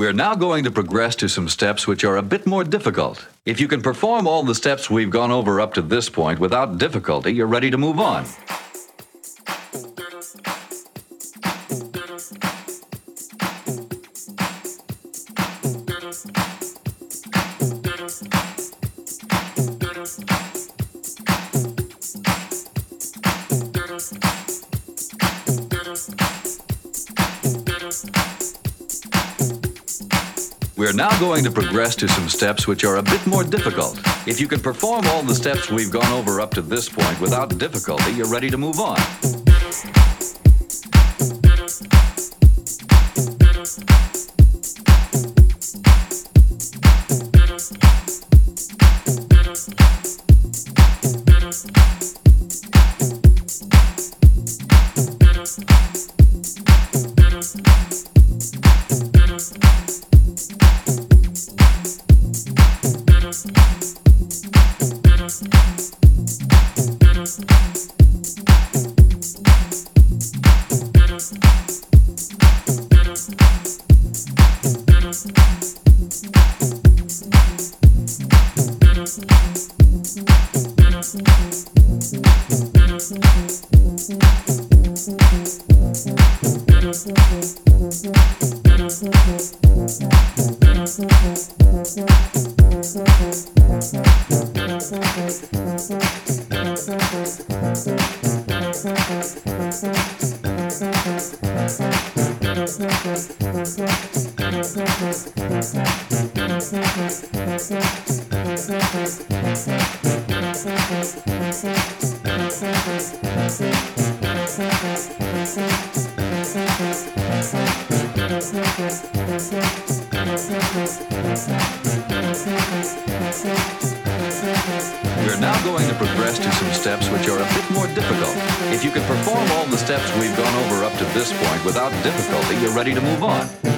We're now going to progress to some steps which are a bit more difficult. If you can perform all the steps we've gone over up to this point without difficulty, you're ready to move on. Going to progress to some steps which are a bit more difficult. If you can perform all the steps we've gone over up to this point without difficulty, you're ready to move on. Ready to move on.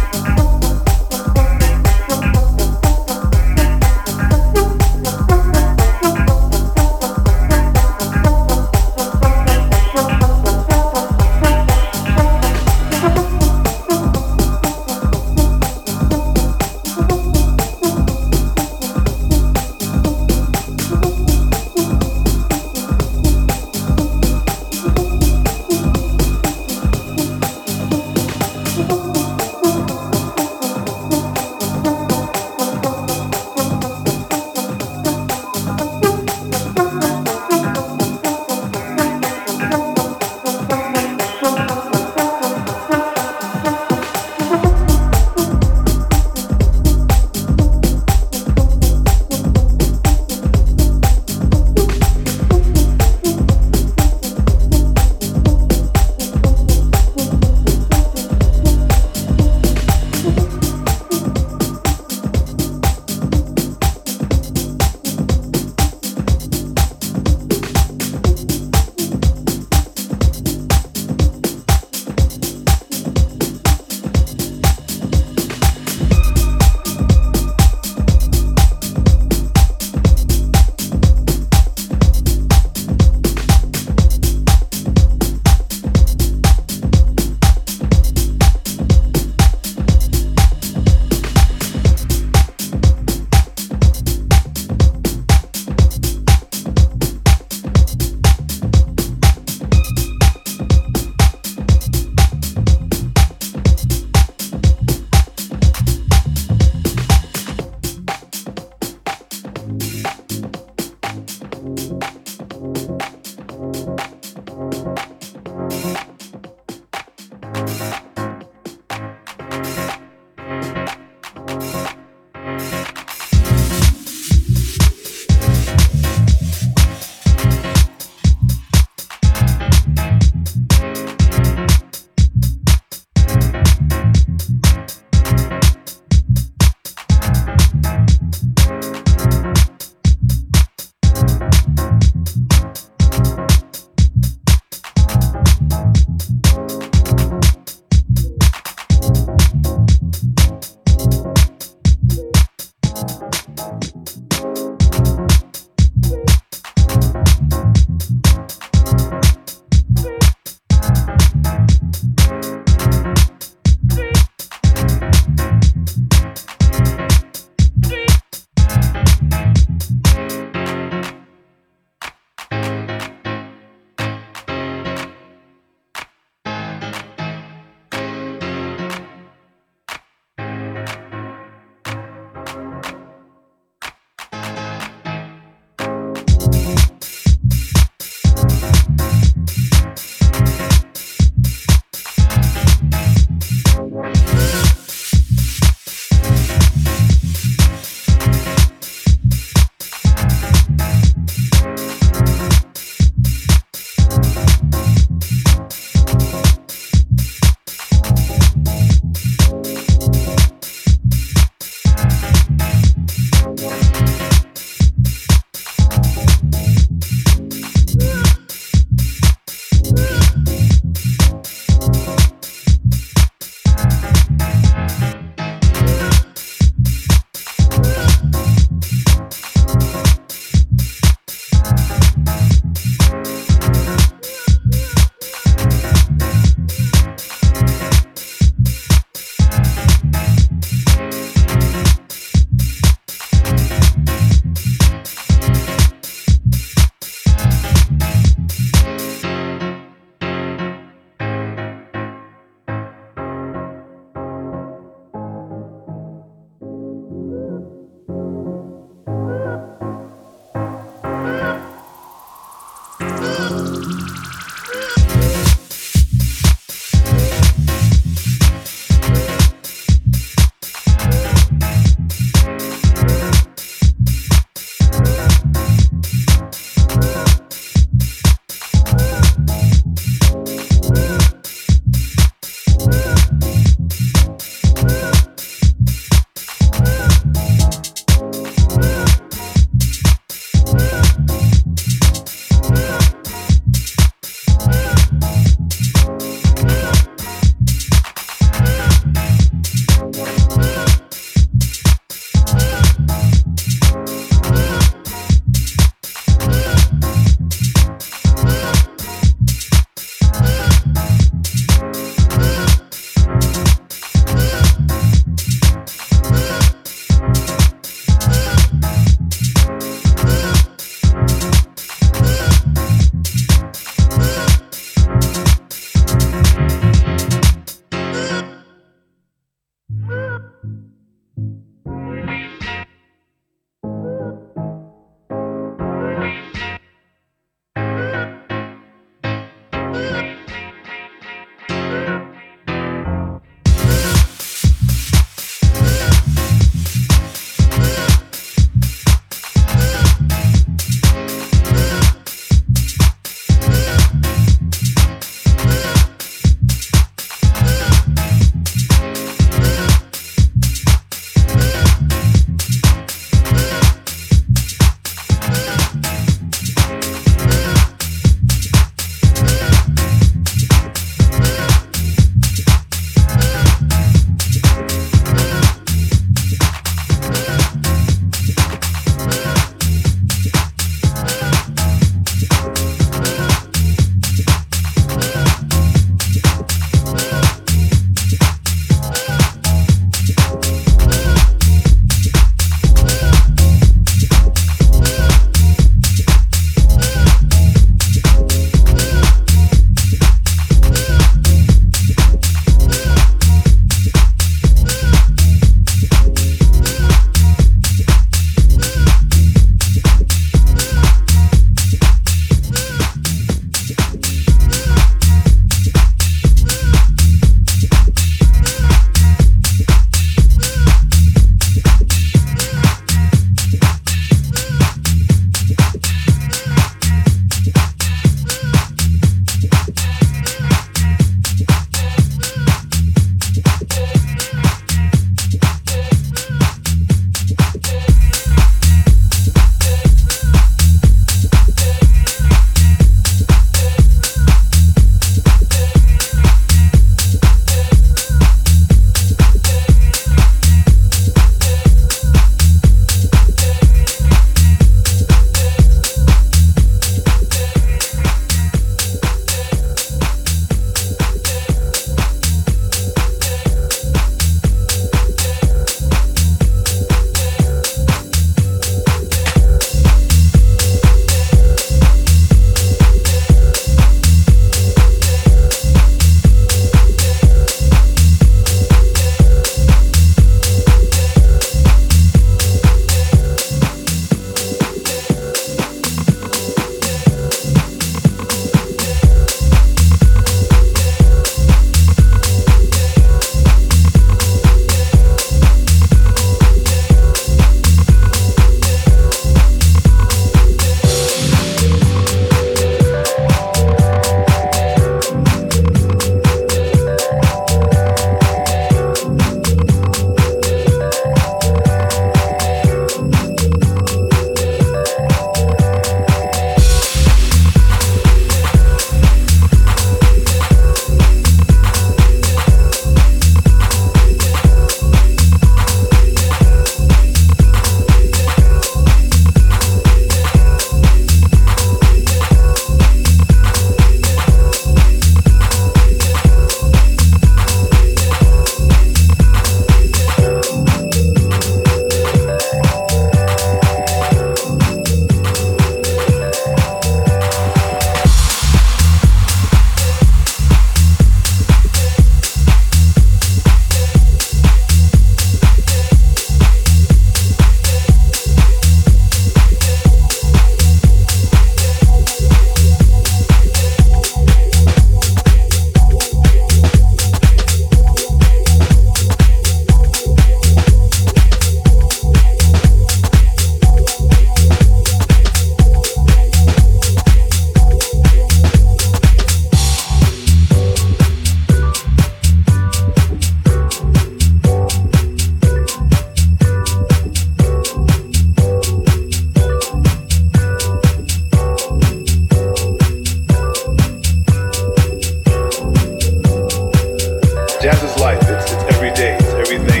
is life. It's, it's every day. It's everything.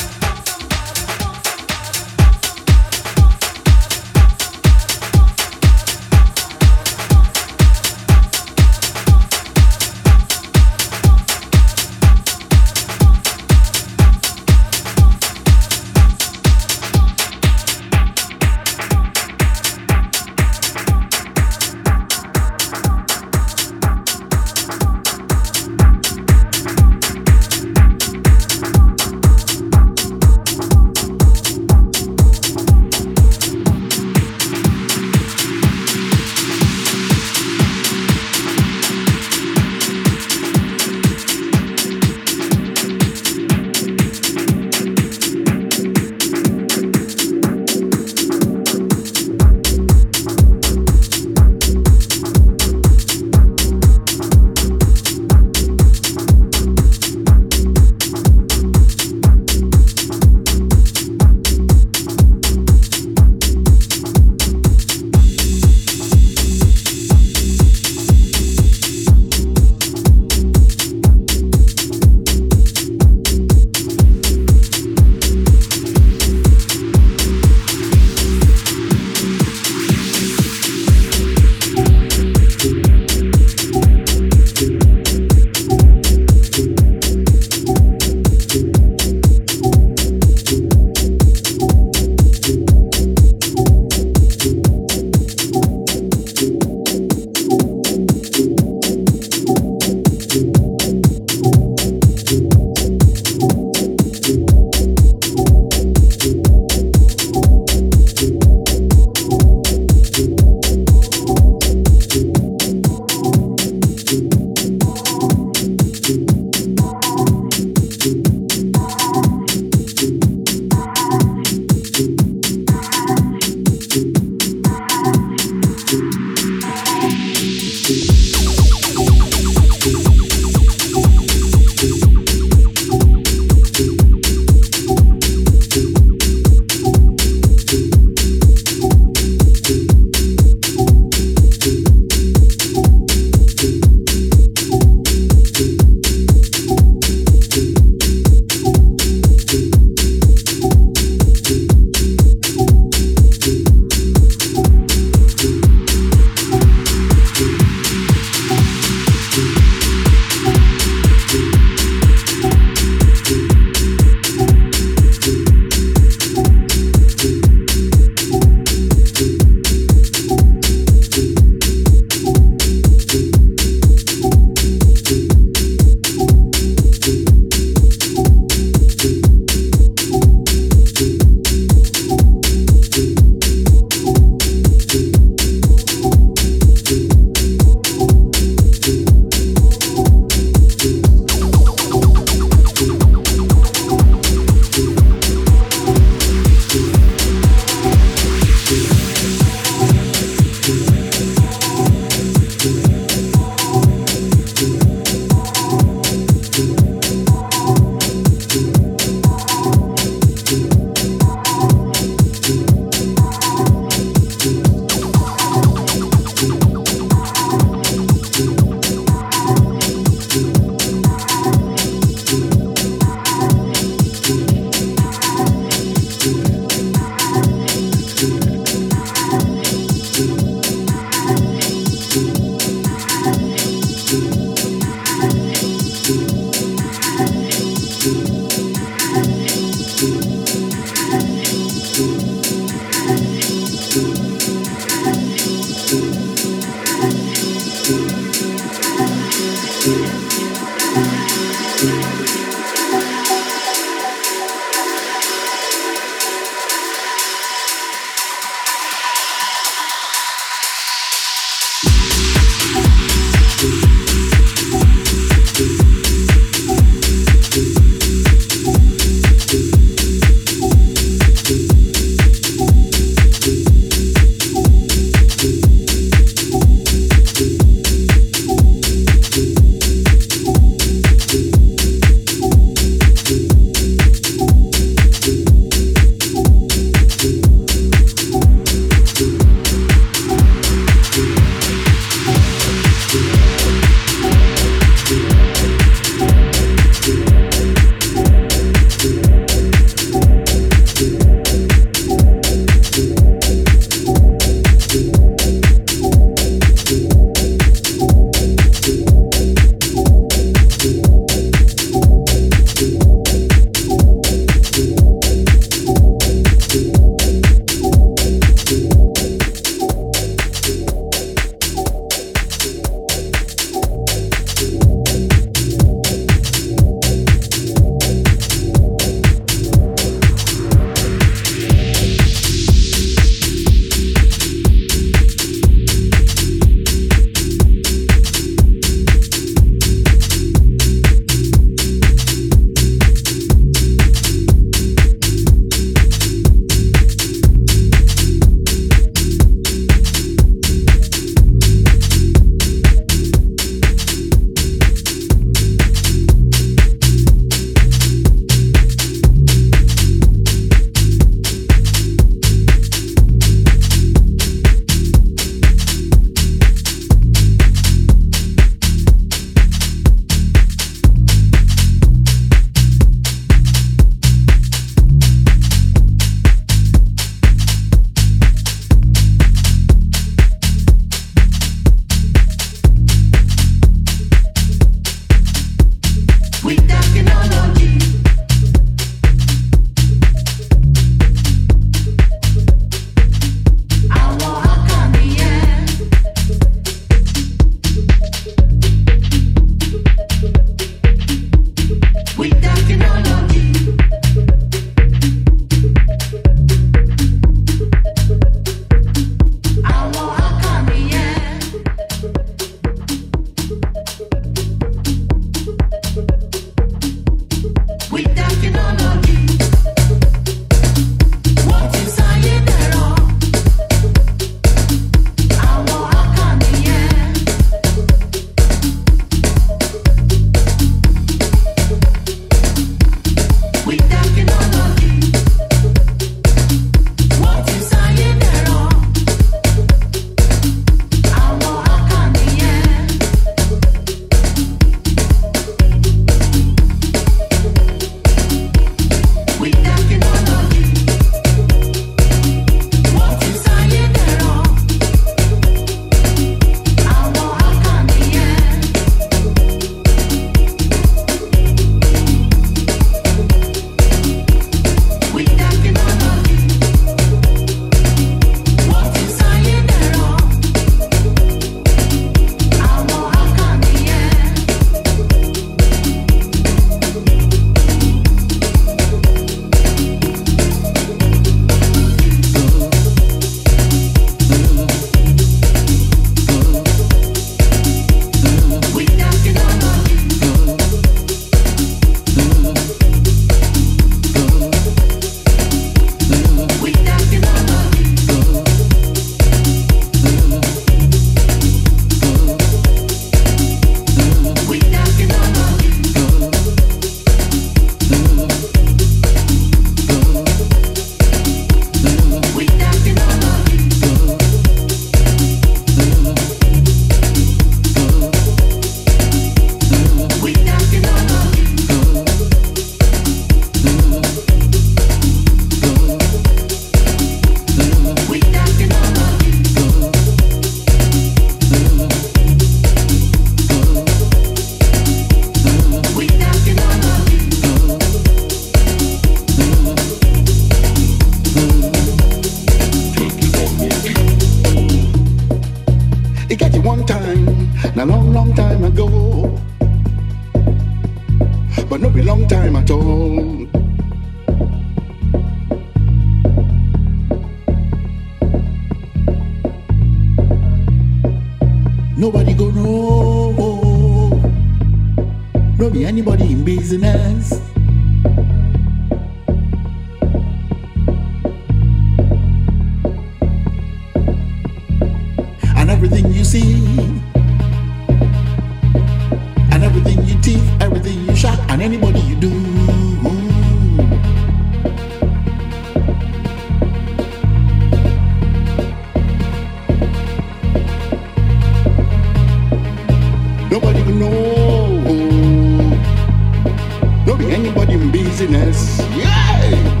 be anybody in business. Yeah!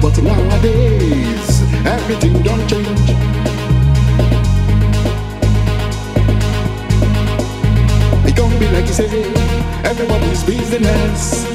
But nowadays, everything don't change. It can't be like you say, everybody's business.